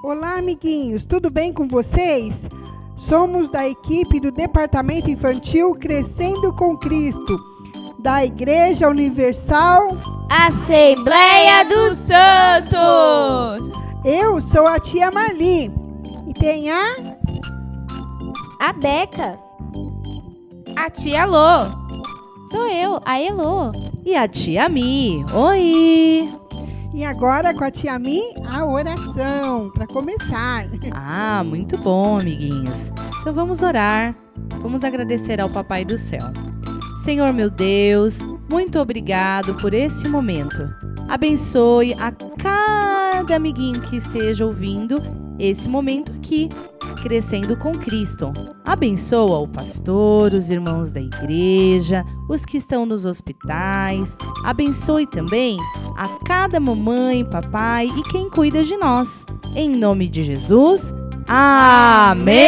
Olá, amiguinhos, tudo bem com vocês? Somos da equipe do Departamento Infantil Crescendo com Cristo, da Igreja Universal Assembleia dos Santos. Eu sou a tia Marli e tem a A Beca. A tia Lô. Sou eu, a Elô. E a tia Mi. Oi! E agora com a tia Mi a oração para começar. Ah, muito bom, amiguinhos. Então vamos orar. Vamos agradecer ao Papai do Céu. Senhor meu Deus, muito obrigado por esse momento. Abençoe a cada amiguinho que esteja ouvindo esse momento aqui, crescendo com Cristo. Abençoa o pastor, os irmãos da igreja, os que estão nos hospitais. Abençoe também a cada mamãe, papai e quem cuida de nós. Em nome de Jesus. Amém.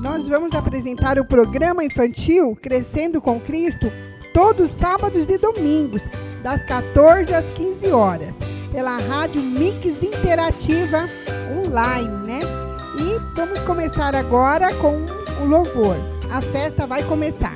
Nós vamos apresentar o programa infantil Crescendo com Cristo todos sábados e domingos, das 14 às 15 horas, pela Rádio Mix Interativa Online, né? E vamos começar agora com o louvor. A festa vai começar.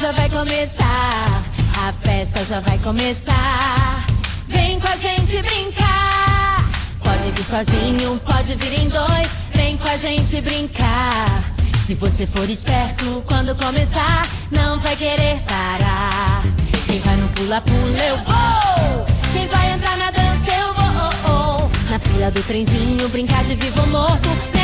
Já vai começar. A festa já vai começar. Vem com a gente brincar. Pode vir sozinho, pode vir em dois. Vem com a gente brincar. Se você for esperto, quando começar, não vai querer parar. Quem vai no pula-pula, eu vou. Quem vai entrar na dança, eu vou. Na fila do trenzinho, brincar de vivo ou morto.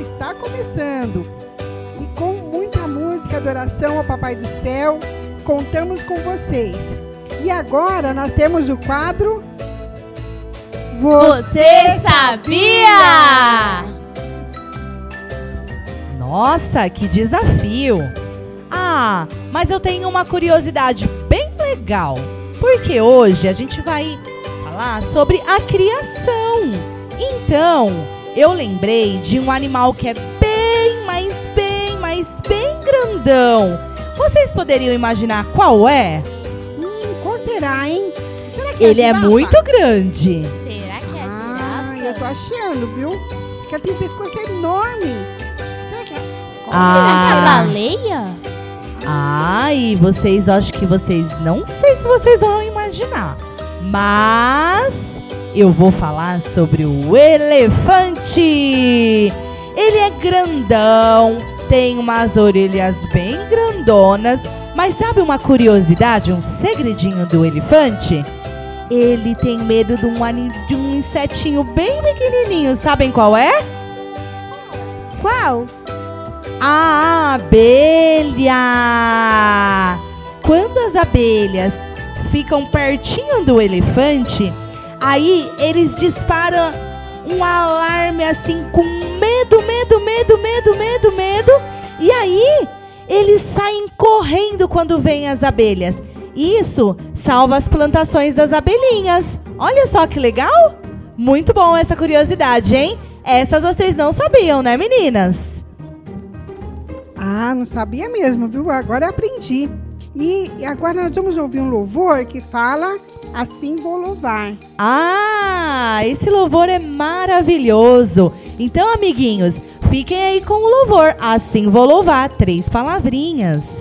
Está começando. E com muita música, adoração ao Papai do Céu, contamos com vocês. E agora nós temos o quadro Você sabia? Nossa, que desafio! Ah, mas eu tenho uma curiosidade bem legal. Porque hoje a gente vai falar sobre a criação. Então, eu lembrei de um animal que é bem, mas bem, mas bem grandão. Vocês poderiam imaginar qual é? Hum, qual será, hein? Será que a Ele é girafa? muito grande. Será que é Ah, eu tô achando, viu? Porque ela tem um pescoço enorme. Será que é? Qual Será que é Ah, baleia? ai, vocês acho que vocês não sei se vocês vão imaginar. Mas eu vou falar sobre o elefante. Ele é grandão, tem umas orelhas bem grandonas, mas sabe uma curiosidade, um segredinho do elefante? Ele tem medo de um, de um insetinho bem pequenininho, sabem qual é? Qual? A abelha! Quando as abelhas ficam pertinho do elefante, aí eles disparam um alarme assim com medo, medo, medo, medo, medo, medo. E aí eles saem correndo quando vêm as abelhas. Isso salva as plantações das abelhinhas. Olha só que legal! Muito bom essa curiosidade, hein? Essas vocês não sabiam, né, meninas? Ah, não sabia mesmo, viu? Agora aprendi. E agora nós vamos ouvir um louvor que fala Assim vou louvar. Ah, esse louvor é maravilhoso. Então, amiguinhos, fiquem aí com o louvor. Assim vou louvar. Três palavrinhas.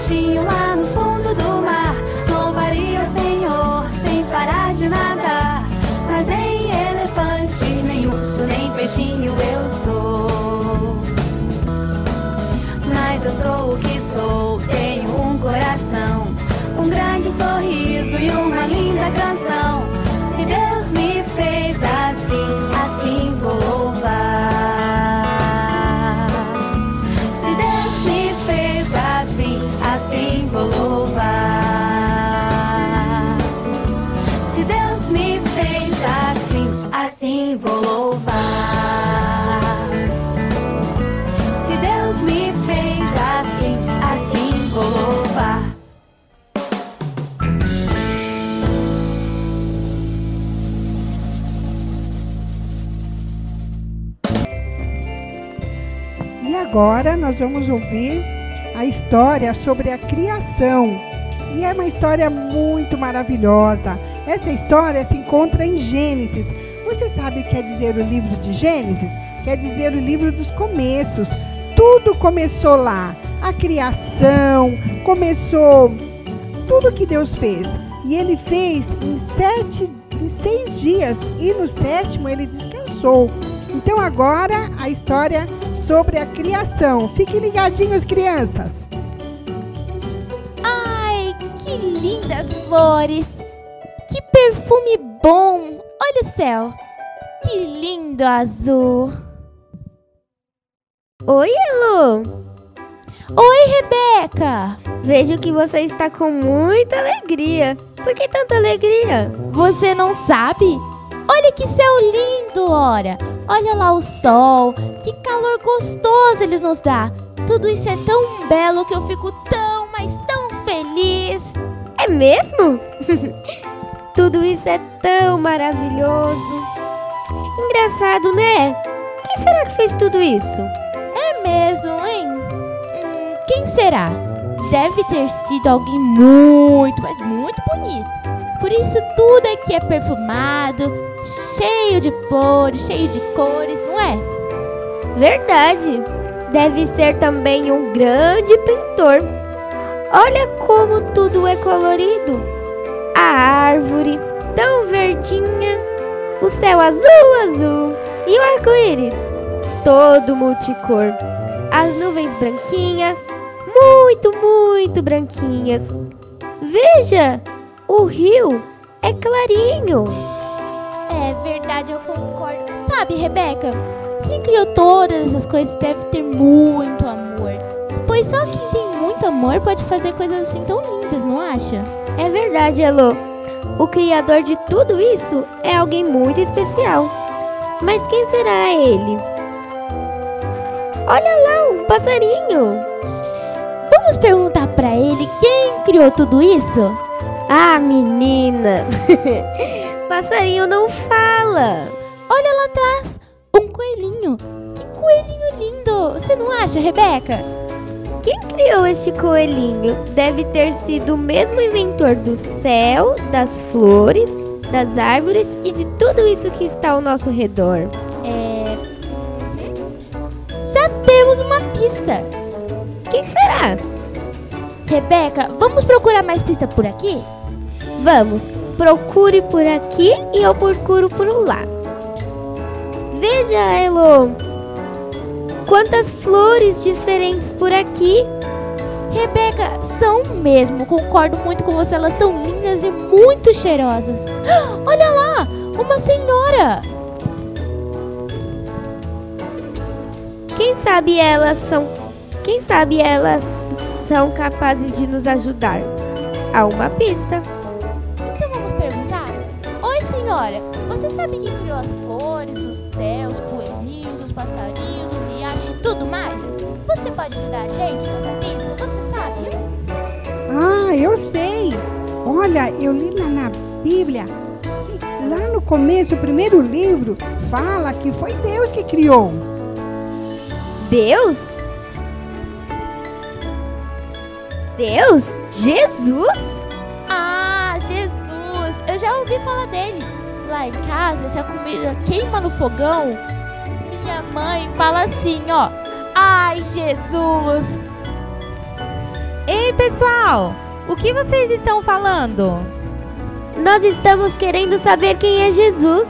Peixinho lá E agora nós vamos ouvir a história sobre a criação. E é uma história muito maravilhosa. Essa história se encontra em Gênesis. Você sabe o que quer dizer o livro de Gênesis? Quer dizer o livro dos começos. Tudo começou lá. A criação, começou tudo que Deus fez. E ele fez em sete, em seis dias. E no sétimo ele descansou. Então agora a história sobre a criação. Fiquem ligadinhos, crianças. Ai, que lindas flores! Que perfume bom! Olha o céu! Que lindo azul! Oi, Elu! Oi, Rebeca! Vejo que você está com muita alegria. Por que tanta alegria? Você não sabe? Olha que céu lindo, ora! Olha lá o sol! Que calor gostoso ele nos dá! Tudo isso é tão belo que eu fico tão, mas tão feliz! É mesmo? Tudo isso é tão maravilhoso. Engraçado, né? Quem será que fez tudo isso? É mesmo, hein? Hum, quem será? Deve ter sido alguém muito, mas muito bonito. Por isso tudo aqui é perfumado, cheio de flores, cheio de cores, não é? Verdade. Deve ser também um grande pintor. Olha como tudo é colorido. A árvore tão verdinha, o céu azul azul e o arco-íris todo multicor. As nuvens branquinhas, muito, muito branquinhas. Veja, o rio é clarinho. É verdade, eu concordo. Sabe, Rebeca, quem criou todas essas coisas deve ter muito amor. Pois só quem tem muito amor pode fazer coisas assim tão lindas, não acha? É verdade, Elo. O criador de tudo isso é alguém muito especial. Mas quem será ele? Olha lá, um passarinho. Vamos perguntar pra ele quem criou tudo isso? Ah, menina. passarinho não fala. Olha lá atrás, um coelhinho. Que coelhinho lindo! Você não acha, Rebeca? Quem criou este coelhinho deve ter sido o mesmo inventor do céu, das flores, das árvores e de tudo isso que está ao nosso redor. É. Já temos uma pista. Quem será? Rebeca, vamos procurar mais pista por aqui? Vamos, procure por aqui e eu procuro por lá. Veja, Elo, quantas flores diferentes por aqui. Rebeca, são mesmo. Concordo muito com você. Elas são lindas e muito cheirosas. Olha lá, uma senhora. Quem sabe elas são, quem sabe elas são capazes de nos ajudar. Há uma pista. Senhora. Você sabe quem criou as flores, os céus, os coelhinhos, os passarinhos, o riacho e tudo mais? Você pode ajudar a gente nessa pista? Você sabe? Ah, eu sei. Olha, eu li lá na Bíblia. que Lá no começo, o primeiro livro, fala que foi Deus que criou. Deus? Deus? Jesus? Ah, Jesus! Eu já ouvi falar dele. Lá em casa, se a comida queima no fogão, minha mãe fala assim, ó. Ai, Jesus! Ei, pessoal! O que vocês estão falando? Nós estamos querendo saber quem é Jesus.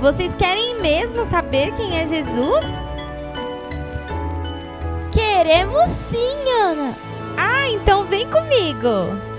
Vocês querem querem mesmo saber quem é Jesus? Queremos sim, Ana. Ah, então vem comigo.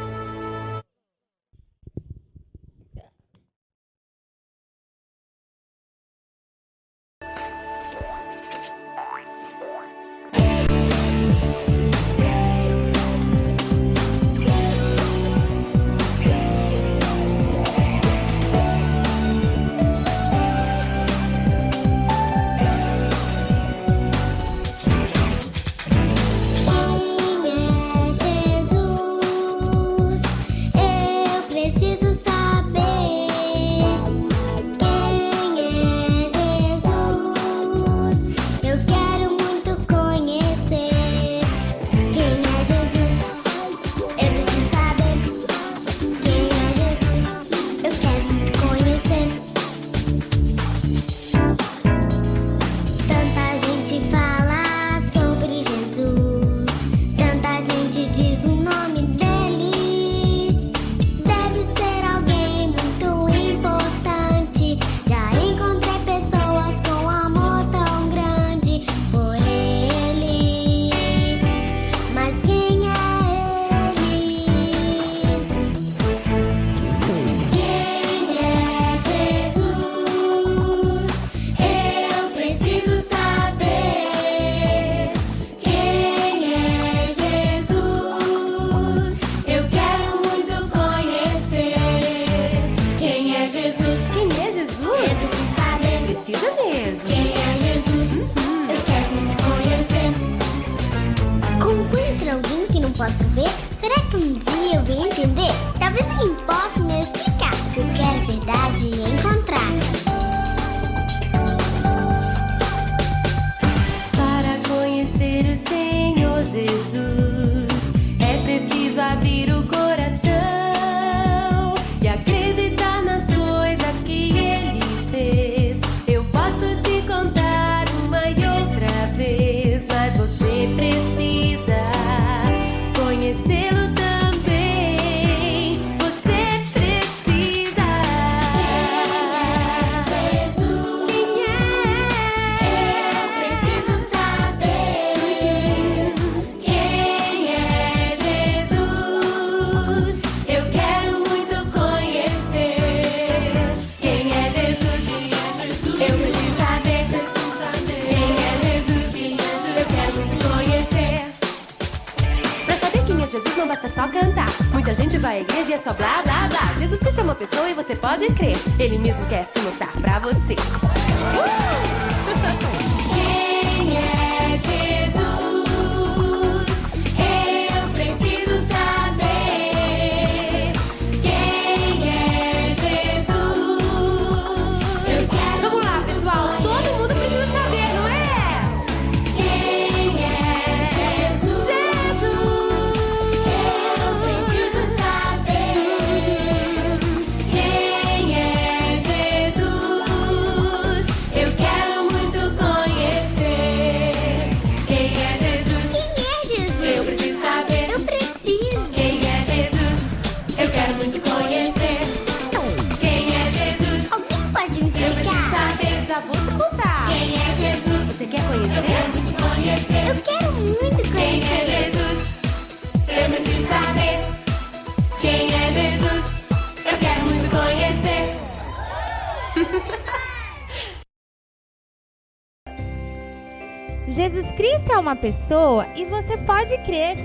Pessoa e você pode crer.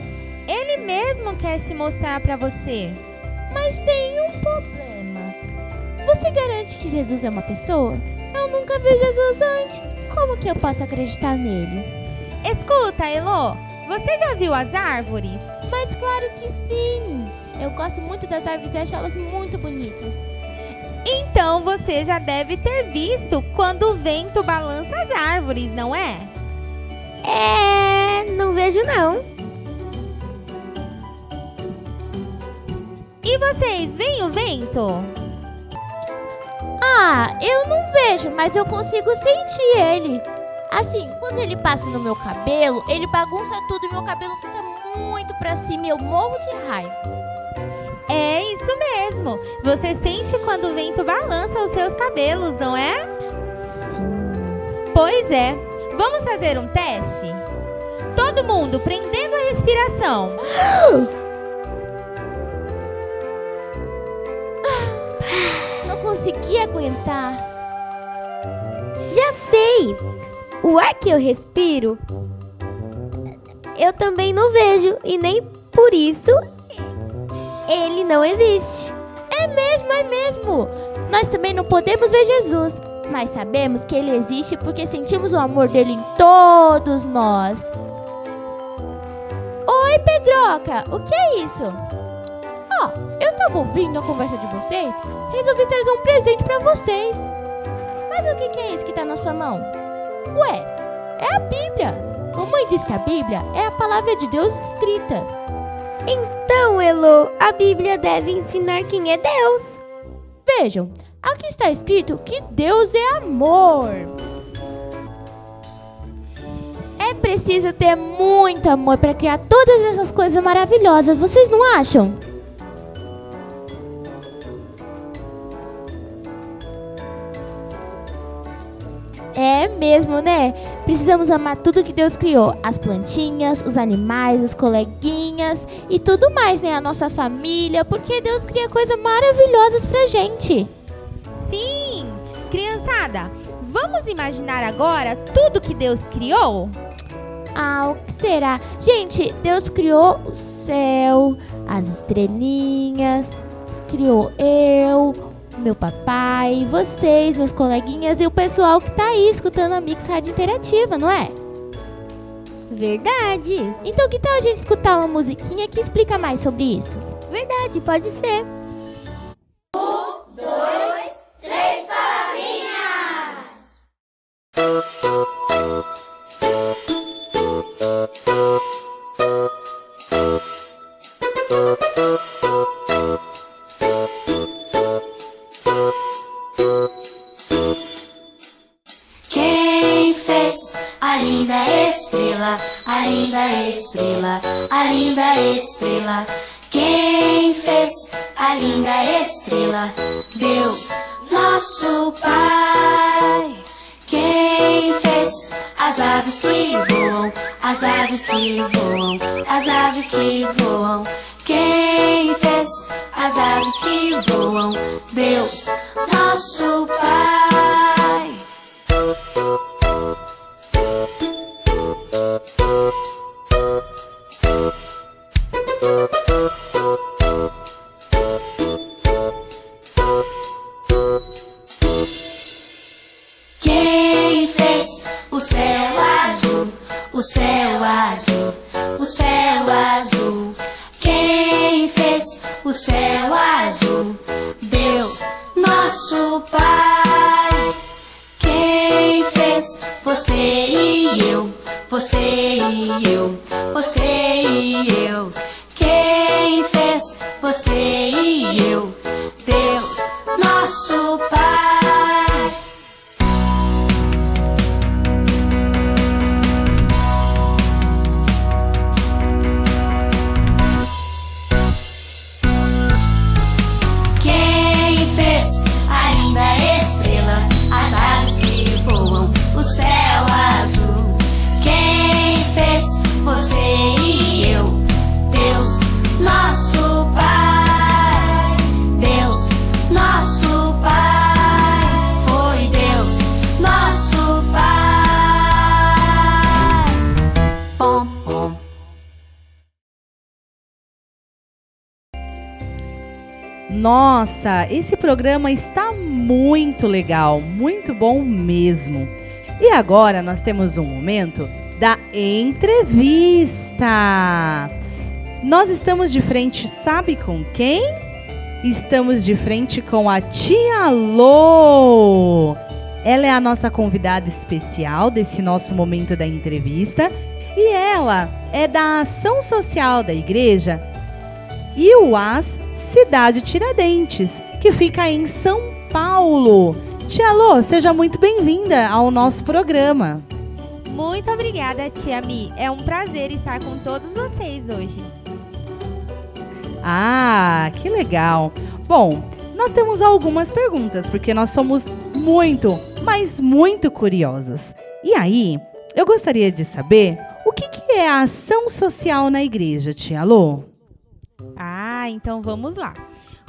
Ele mesmo quer se mostrar para você. Mas tem um problema. Você garante que Jesus é uma pessoa? Eu nunca vi Jesus antes. Como que eu posso acreditar nele? Escuta, Elô, você já viu as árvores? Mas claro que sim. Eu gosto muito das árvores e acho elas muito bonitas. Então você já deve ter visto quando o vento balança as árvores, não é? É, não vejo não. E vocês veem o vento? Ah, eu não vejo, mas eu consigo sentir ele. Assim, quando ele passa no meu cabelo, ele bagunça tudo e meu cabelo fica muito pra cima e eu morro de raiva. É isso mesmo. Você sente quando o vento balança os seus cabelos, não é? Sim, Pois é. Vamos fazer um teste? Todo mundo prendendo a respiração. Não consegui aguentar. Já sei! O ar que eu respiro, eu também não vejo e nem por isso ele não existe. É mesmo, é mesmo. Nós também não podemos ver Jesus, mas sabemos que ele existe porque sentimos o amor dele em todos nós. Pedroca, o que é isso? Ó, eu tava ouvindo a conversa de vocês, resolvi trazer um presente pra vocês. Mas o que, que é isso que tá na sua mão? Ué, é a Bíblia. Mamãe diz que a Bíblia é a palavra de Deus escrita. Então, Elo, a Bíblia deve ensinar quem é Deus. Vejam, aqui está escrito que Deus é amor. Preciso ter muito amor para criar todas essas coisas maravilhosas, vocês não acham? É mesmo, né? Precisamos amar tudo que Deus criou: as plantinhas, os animais, os coleguinhas e tudo mais, né? A nossa família, porque Deus cria coisas maravilhosas pra gente. Sim! Criançada, vamos imaginar agora tudo que Deus criou? Ah, o que será? Gente, Deus criou o céu, as estrelinhas, criou eu, meu papai, vocês, meus coleguinhas e o pessoal que tá aí escutando a Mix Rádio Interativa, não é? Verdade. Então que tal a gente escutar uma musiquinha que explica mais sobre isso? Verdade, pode ser. Quem Nossa, esse programa está muito legal, muito bom mesmo. E agora nós temos um momento da entrevista. Nós estamos de frente, sabe com quem? Estamos de frente com a Tia Lô. Ela é a nossa convidada especial desse nosso momento da entrevista e ela é da ação social da igreja IUAS Cidade Tiradentes, que fica em São Paulo. Tia Lô, seja muito bem-vinda ao nosso programa. Muito obrigada, Tia Mi. É um prazer estar com todos vocês hoje. Ah, que legal. Bom, nós temos algumas perguntas, porque nós somos muito, mas muito curiosas. E aí, eu gostaria de saber o que, que é a ação social na igreja, tia Lô? Ah, então vamos lá.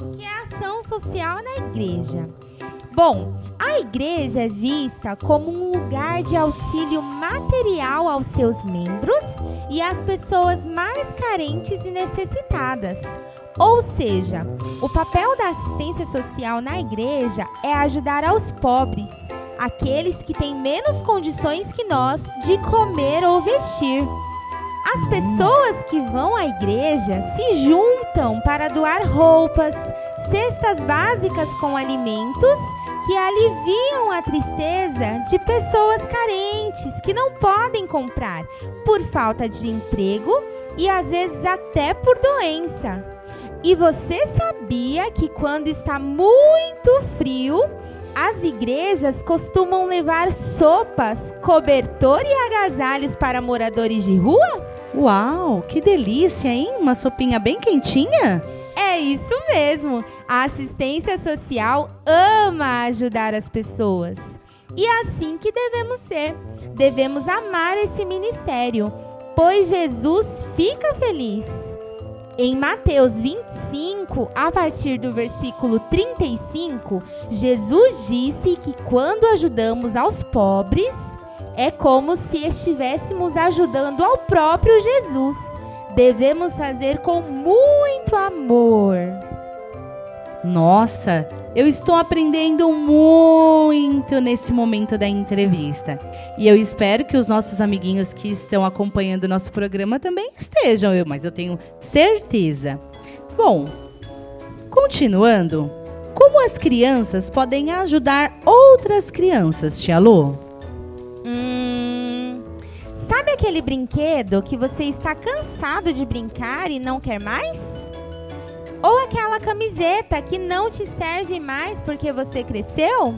O que é ação social na igreja? Bom, a igreja é vista como um lugar de auxílio material aos seus membros e às pessoas mais carentes e necessitadas. Ou seja, o papel da assistência social na igreja é ajudar aos pobres, aqueles que têm menos condições que nós de comer ou vestir. As pessoas que vão à igreja se juntam para doar roupas, cestas básicas com alimentos que aliviam a tristeza de pessoas carentes que não podem comprar por falta de emprego e às vezes até por doença. E você sabia que quando está muito frio, as igrejas costumam levar sopas, cobertor e agasalhos para moradores de rua? Uau, que delícia, hein? Uma sopinha bem quentinha? É isso mesmo. A assistência social ama ajudar as pessoas. E é assim que devemos ser. Devemos amar esse ministério, pois Jesus fica feliz. Em Mateus 25, a partir do versículo 35, Jesus disse que quando ajudamos aos pobres, é como se estivéssemos ajudando ao próprio Jesus. Devemos fazer com muito amor. Nossa, eu estou aprendendo muito nesse momento da entrevista. E eu espero que os nossos amiguinhos que estão acompanhando o nosso programa também estejam, eu, mas eu tenho certeza. Bom, continuando, como as crianças podem ajudar outras crianças, Tia Lô? Hum, sabe aquele brinquedo que você está cansado de brincar e não quer mais? Ou aquela camiseta que não te serve mais porque você cresceu?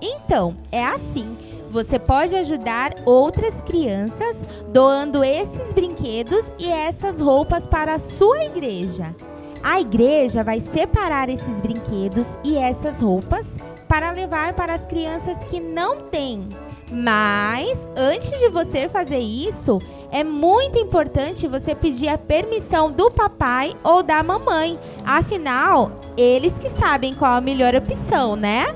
Então, é assim. Você pode ajudar outras crianças doando esses brinquedos e essas roupas para a sua igreja. A igreja vai separar esses brinquedos e essas roupas para levar para as crianças que não têm. Mas antes de você fazer isso, é muito importante você pedir a permissão do papai ou da mamãe. Afinal, eles que sabem qual a melhor opção, né?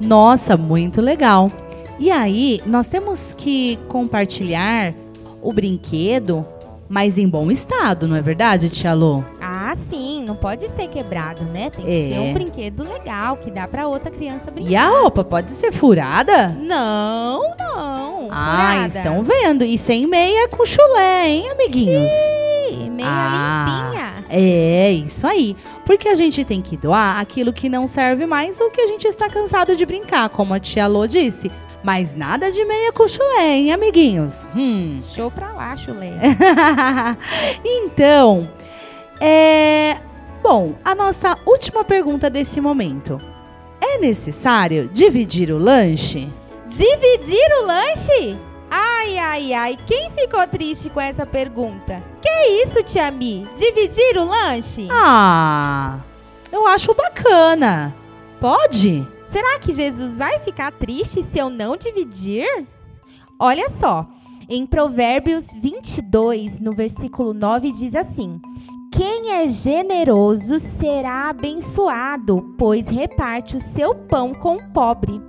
Nossa, muito legal. E aí, nós temos que compartilhar o brinquedo, mas em bom estado, não é verdade, Tia Lô? Sim, pode ser quebrado, né? Tem que É. ser um brinquedo legal que dá pra outra criança brincar. E a roupa pode ser furada? Não, não. Ah, furada. estão vendo. E sem meia com chulé, hein, amiguinhos? Ih, Meia Ah. limpinha. É, isso aí. Porque a gente tem que doar aquilo que não serve mais ou que a gente está cansado de brincar, como a tia Lô disse. Mas nada de meia com chulé, hein, amiguinhos? Hum. Show pra lá, chulé. então, é. Bom, a nossa última pergunta desse momento. É necessário dividir o lanche? Dividir o lanche? Ai, ai, ai, quem ficou triste com essa pergunta? Que isso, tia Mi? Dividir o lanche? Ah, eu acho bacana. Pode? Será que Jesus vai ficar triste se eu não dividir? Olha só, em Provérbios 22, no versículo 9, diz assim: Quem é generoso será abençoado, pois reparte o seu pão com o pobre.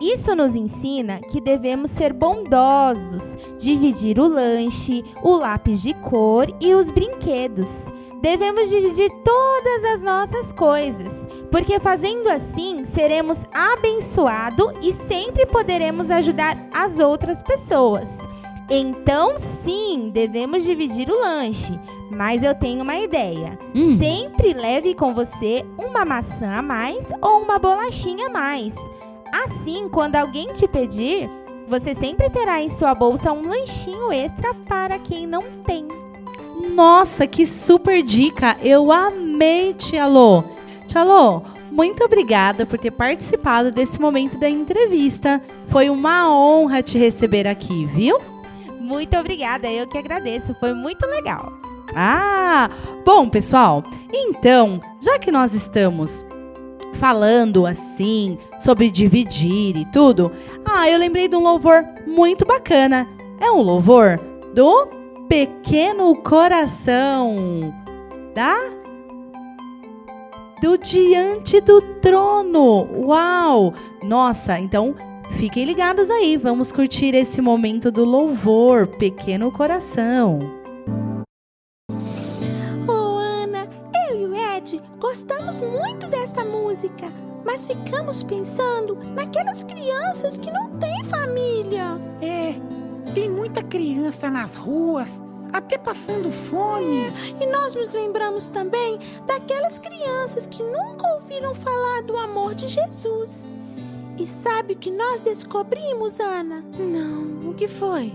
Isso nos ensina que devemos ser bondosos, dividir o lanche, o lápis de cor e os brinquedos. Devemos dividir todas as nossas coisas, porque fazendo assim seremos abençoados e sempre poderemos ajudar as outras pessoas. Então, sim, devemos dividir o lanche, mas eu tenho uma ideia. Hum. Sempre leve com você uma maçã a mais ou uma bolachinha a mais. Assim, quando alguém te pedir, você sempre terá em sua bolsa um lanchinho extra para quem não tem. Nossa, que super dica! Eu amei, Tia Lô. Tia Lô, muito obrigada por ter participado desse momento da entrevista. Foi uma honra te receber aqui, viu? Muito obrigada, eu que agradeço, foi muito legal. Ah, bom, pessoal, então, já que nós estamos falando assim sobre dividir e tudo. Ah, eu lembrei de um louvor muito bacana. É um louvor do Pequeno Coração da do Diante do Trono. Uau! Nossa, então fiquem ligados aí. Vamos curtir esse momento do louvor, Pequeno Coração. Oh, Ana, eu e o Ed gostamos muito dessa música, mas ficamos pensando naquelas crianças que não têm família. É, tem muita criança nas ruas, até passando fome. E nós nos lembramos também daquelas crianças que nunca ouviram falar do amor de Jesus. E sabe o que nós descobrimos, Ana? Não, o que foi?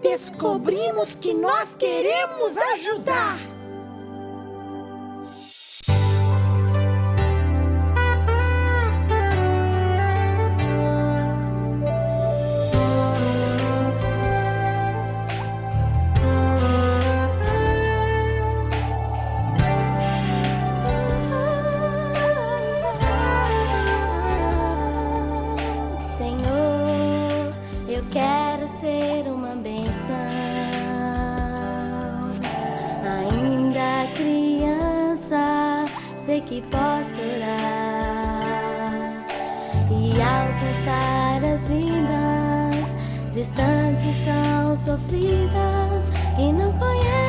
Descobrimos que nós queremos ajudar. Sei que posso orar e alcançar as vidas distantes, tão sofridas que não conhecem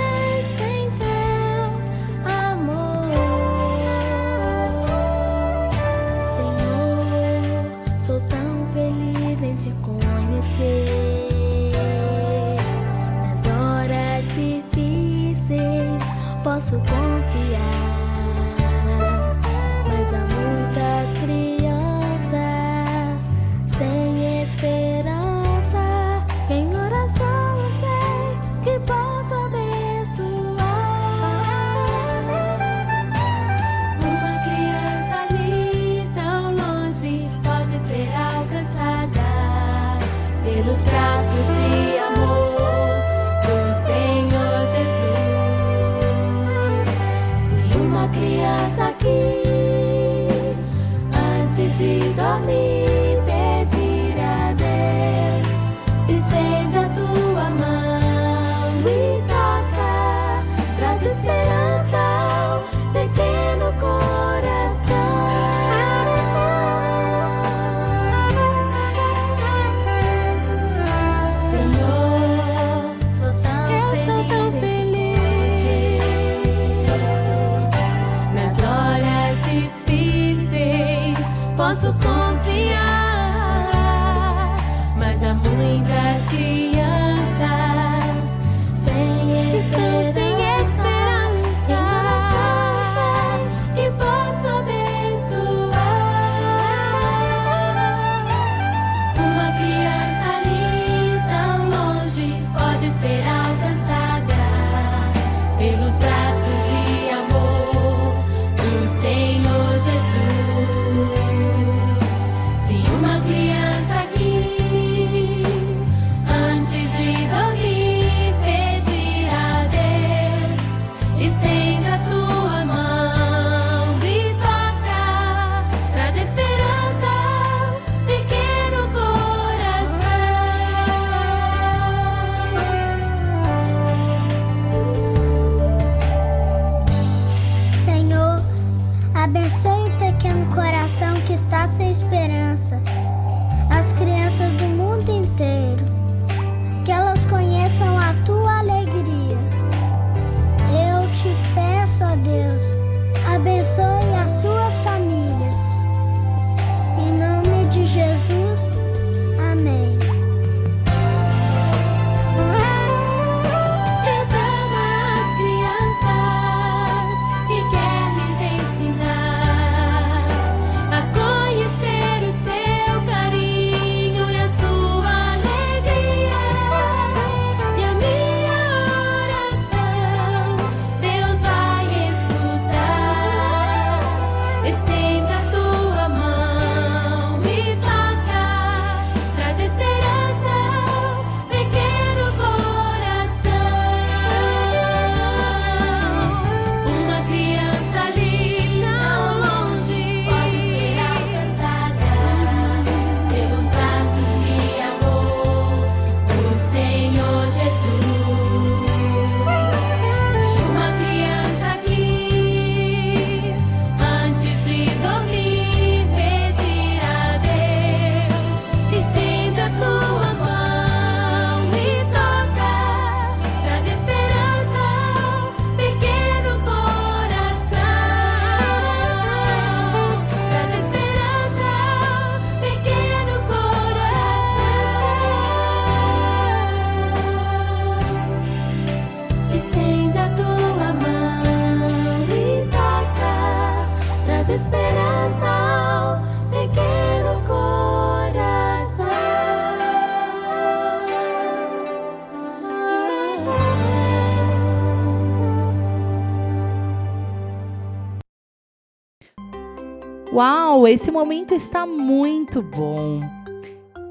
esse momento está muito bom.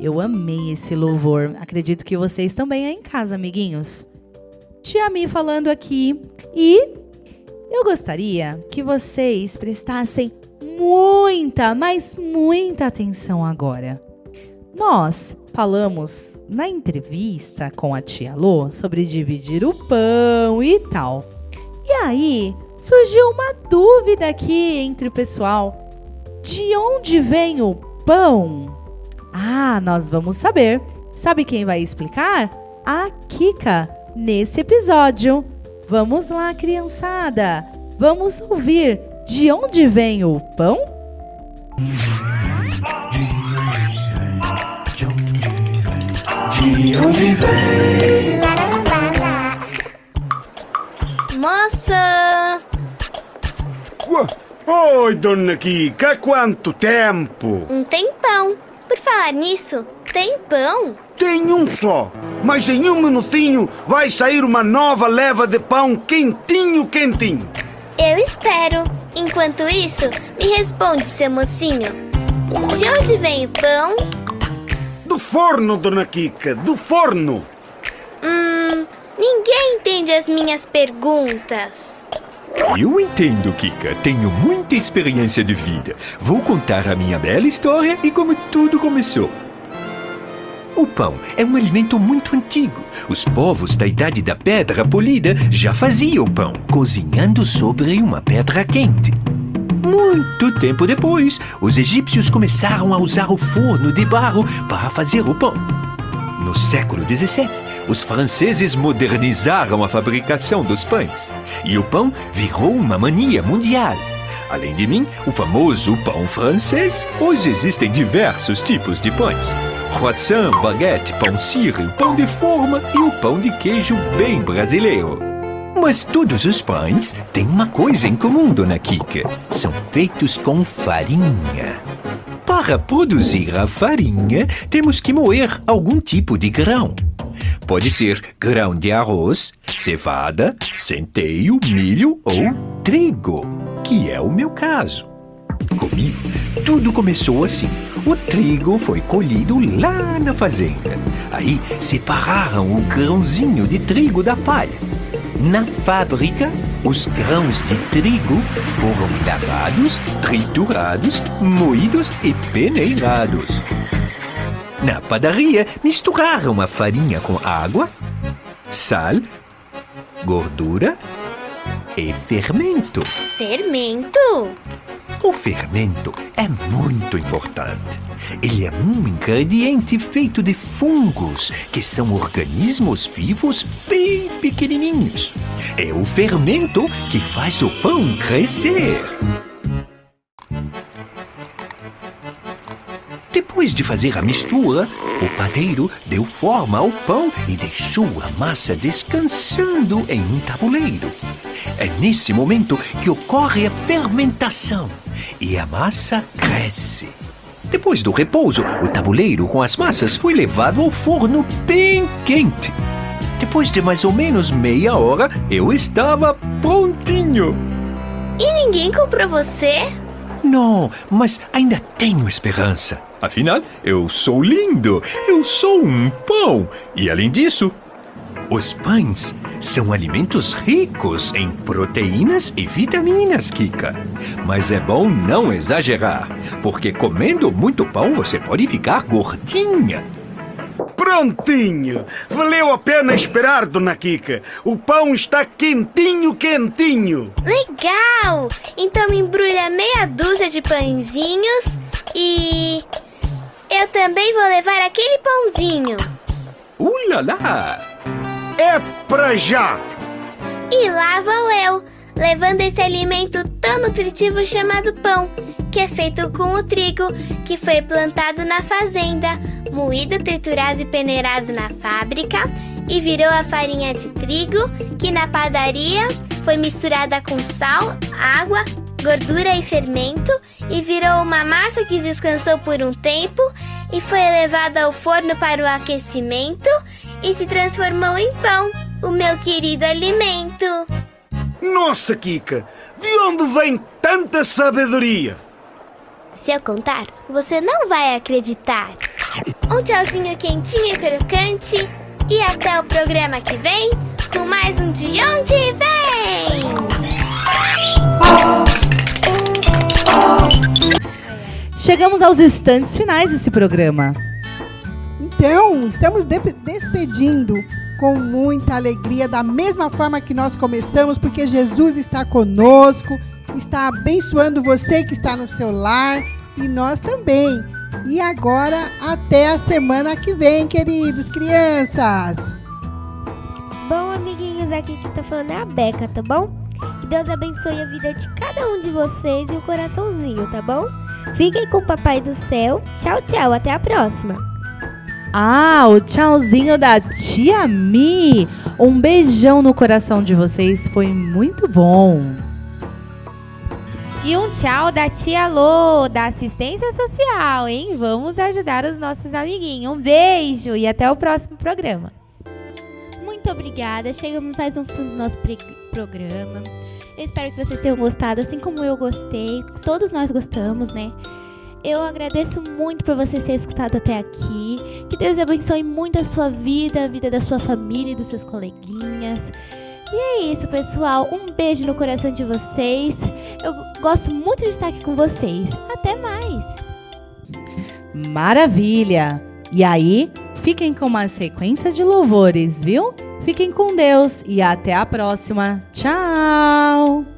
Eu amei esse louvor. Acredito que vocês também aí em casa, amiguinhos. Tia Mi falando aqui e eu gostaria que vocês prestassem muita, mas muita atenção agora. Nós falamos na entrevista com a tia Lô sobre dividir o pão e tal. E aí surgiu uma dúvida aqui entre o pessoal: de onde vem o pão? Ah, nós vamos saber. Sabe quem vai explicar? A Kika nesse episódio. Vamos lá, criançada. Vamos ouvir de onde vem o pão? De onde vem? Moça! Oi, dona Kika, há quanto tempo? Um tempão. Por falar nisso, tem pão? Tem um só, mas em um minutinho vai sair uma nova leva de pão quentinho, quentinho. Eu espero. Enquanto isso, me responde, seu mocinho. De onde vem o pão? Do forno, dona Kika, do forno. Hum, ninguém entende as minhas perguntas. Eu entendo, Kika. Tenho muita experiência de vida. Vou contar a minha bela história e como tudo começou. O pão é um alimento muito antigo. Os povos da Idade da Pedra Polida já faziam pão, cozinhando sobre uma pedra quente. Muito tempo depois, os egípcios começaram a usar o forno de barro para fazer o pão. No século XVII, os franceses modernizaram a fabricação dos pães e o pão virou uma mania mundial. Além de mim, o famoso pão francês, hoje existem diversos tipos de pães. Croissant, baguete, pão sírio, pão de forma e o pão de queijo bem brasileiro. Mas todos os pães têm uma coisa em comum, dona Kika. São feitos com farinha. Para produzir a farinha, temos que moer algum tipo de grão. Pode ser grão de arroz, cevada, centeio, milho ou trigo, que é o meu caso. Comigo, tudo começou assim. O trigo foi colhido lá na fazenda. Aí separaram o grãozinho de trigo da palha. Na fábrica, os grãos de trigo foram lavados, triturados, moídos e peneirados. Na padaria, misturaram a farinha com água, sal, gordura e fermento. Fermento? O fermento é muito importante. Ele é um ingrediente feito de fungos, que são organismos vivos bem pequenininhos. É o fermento que faz o pão crescer. Depois de fazer a mistura, o padeiro deu forma ao pão e deixou a massa descansando em um tabuleiro. É nesse momento que ocorre a fermentação e a massa cresce. Depois do repouso, o tabuleiro com as massas foi levado ao forno bem quente. Depois de mais ou menos meia hora, eu estava prontinho. E ninguém comprou você? Não, mas ainda tenho esperança. Afinal, eu sou lindo, eu sou um pão. E além disso, os pães são alimentos ricos em proteínas e vitaminas, Kika. Mas é bom não exagerar, porque comendo muito pão você pode ficar gordinha. Prontinho! Valeu a pena esperar, dona Kika. O pão está quentinho, quentinho. Legal! Então embrulha meia dúzia de pãezinhos e. Eu também vou levar aquele pãozinho. Ulala! É pra já! E lá vou eu, levando esse alimento tão nutritivo chamado pão, que é feito com o trigo que foi plantado na fazenda, moído, triturado e peneirado na fábrica, e virou a farinha de trigo, que na padaria foi misturada com sal, água, gordura e fermento, e virou uma massa que descansou por um tempo e foi levada ao forno para o aquecimento e se transformou em pão, o meu querido alimento. Nossa, Kika, de onde vem tanta sabedoria? se eu contar, você não vai acreditar. Um tchauzinho quentinho e crocante. E até o programa que vem com mais um De Onde Vem! Chegamos aos instantes finais desse programa. Então, estamos de- despedindo com muita alegria, da mesma forma que nós começamos, porque Jesus está conosco, está abençoando você que está no seu lar e nós também. E agora, até a semana que vem, queridos crianças. Bom, amiguinhos, aqui quem tá falando é a Beca, tá bom? Que Deus abençoe a vida de cada um de vocês e o coraçãozinho, tá bom? Fiquem com o Papai do Céu. Tchau, tchau. Até a próxima. Ah, o tchauzinho da tia Mi. Um beijão no coração de vocês, foi muito bom. E um tchau da tia Lô, da assistência social, hein? Vamos ajudar os nossos amiguinhos. Um beijo e até o próximo programa. Muito obrigada. Chegamos mais um do nosso programa. Eu espero que vocês tenham gostado, assim como eu gostei. Todos nós gostamos, né? Eu agradeço muito por vocês terem escutado até aqui. Que Deus abençoe muito a sua vida, a vida da sua família e dos seus coleguinhas. E é isso, pessoal. Um beijo no coração de vocês. Eu gosto muito de estar aqui com vocês. Até mais. Maravilha! E aí, fiquem com uma sequência de louvores, viu? Fiquem com Deus e até a próxima. Tchau!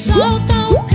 Solta o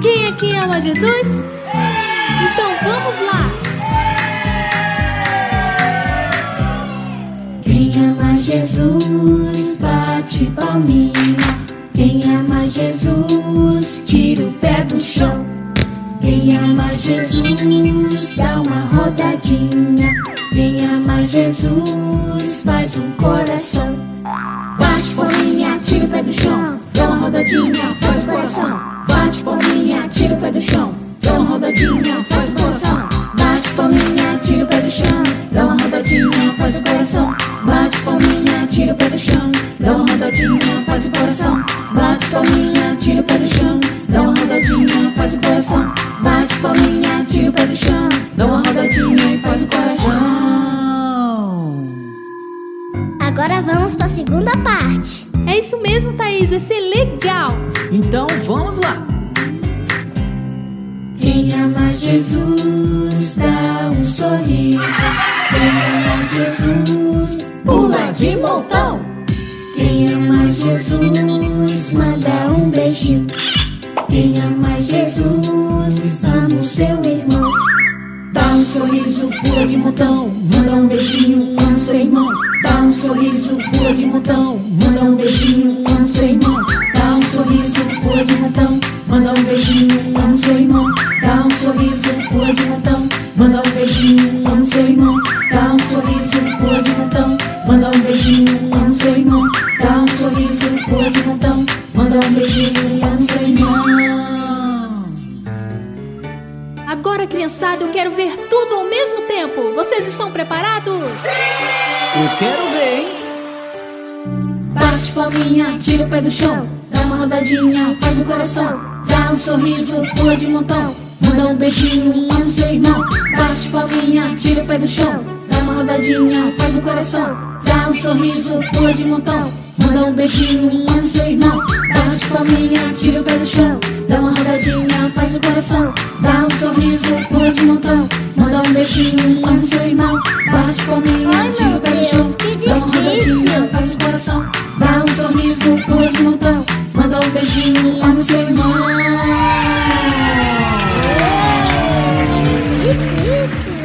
Quem aqui ama Jesus? Então vamos lá! Quem ama Jesus, bate palminha. Quem ama Jesus, tira o pé do chão. Quem ama Jesus, dá uma rodadinha. Quem ama Jesus, faz um coração. Bate palminha, tira o pé do chão. Dá uma rodadinha, faz o coração. Bate palminha, tira o pé do chão. Dá uma rodadinha, faz o coração. Bate palminha, tira o pé do chão. Dá uma rodadinha, faz o coração. Bate palminha, tira o pé do chão. Dá uma rodadinha, faz o coração. Bate palminha, tira o pé do chão. Dá uma rodadinha, faz o coração. Bate palminha, tira o pé do chão. Dá uma rodadinha e faz o coração. Agora vamos para a segunda parte. É isso mesmo, Thaís, vai ser legal! Então vamos lá. Quem ama Jesus dá um sorriso. Quem ama Jesus pula de montão. Quem ama Jesus manda um beijinho. Quem ama Jesus ama o seu irmão. Dá um sorriso, pula de montão. Manda um beijinho, ama o seu irmão. Dá um sorriso, pula de montão. Manda um beijinho, ama o seu irmão. Dá um sorriso, pula de montão. Manda um beijinho, ama o seu irmão. Dá um sorriso, pula de montão. Manda um beijinho, ama o seu irmão. Dá um sorriso, pula de montão. Manda um beijinho, ama o seu irmão. Dá um sorriso, pula de montão. Manda um beijinho, ama o seu irmão. Agora, criançada, eu quero ver tudo ao mesmo tempo. Vocês estão preparados? Eu quero ver, hein? Bate palminha, tira o pé do chão. Dá uma rodadinha, faz o coração. Dá um sorriso, pula de montão. Manda um beijinho, ama o seu irmão. Bate palminha, tira o pé do chão. Dá uma rodadinha, faz o coração. Dá um sorriso, pula de montão. Manda um beijinho, ama o seu irmão. Bate palminha, tira o pé do chão. Dá uma rodadinha, faz o coração. Dá um sorriso, pula de montão. Manda um beijinho, ama o seu irmão. Bate palminha, tira o pé do chão. Dá uma rodadinha, faz o coração. Dá um sorriso, pula de montão. Manda um beijinho, ama o seu irmão.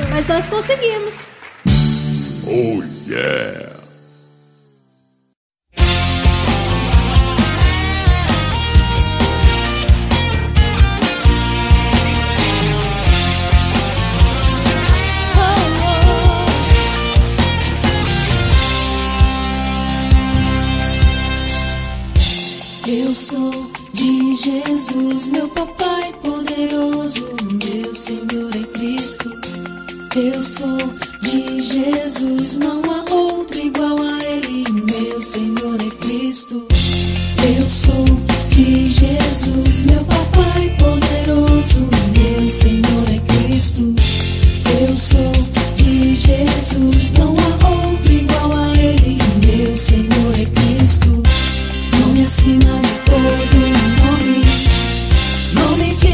Mas nós conseguimos. Oh yeah! Sou de Jesus, meu papai poderoso, meu Senhor em Cristo. Eu sou de Jesus, não há outro igual a Ele, meu Senhor em Cristo. Eu sou de Jesus, meu papai poderoso, meu Senhor em Cristo. Eu sou de Jesus, não há outro igual a Ele. Meu Senhor é Cristo, nome acima de todo nome, nome que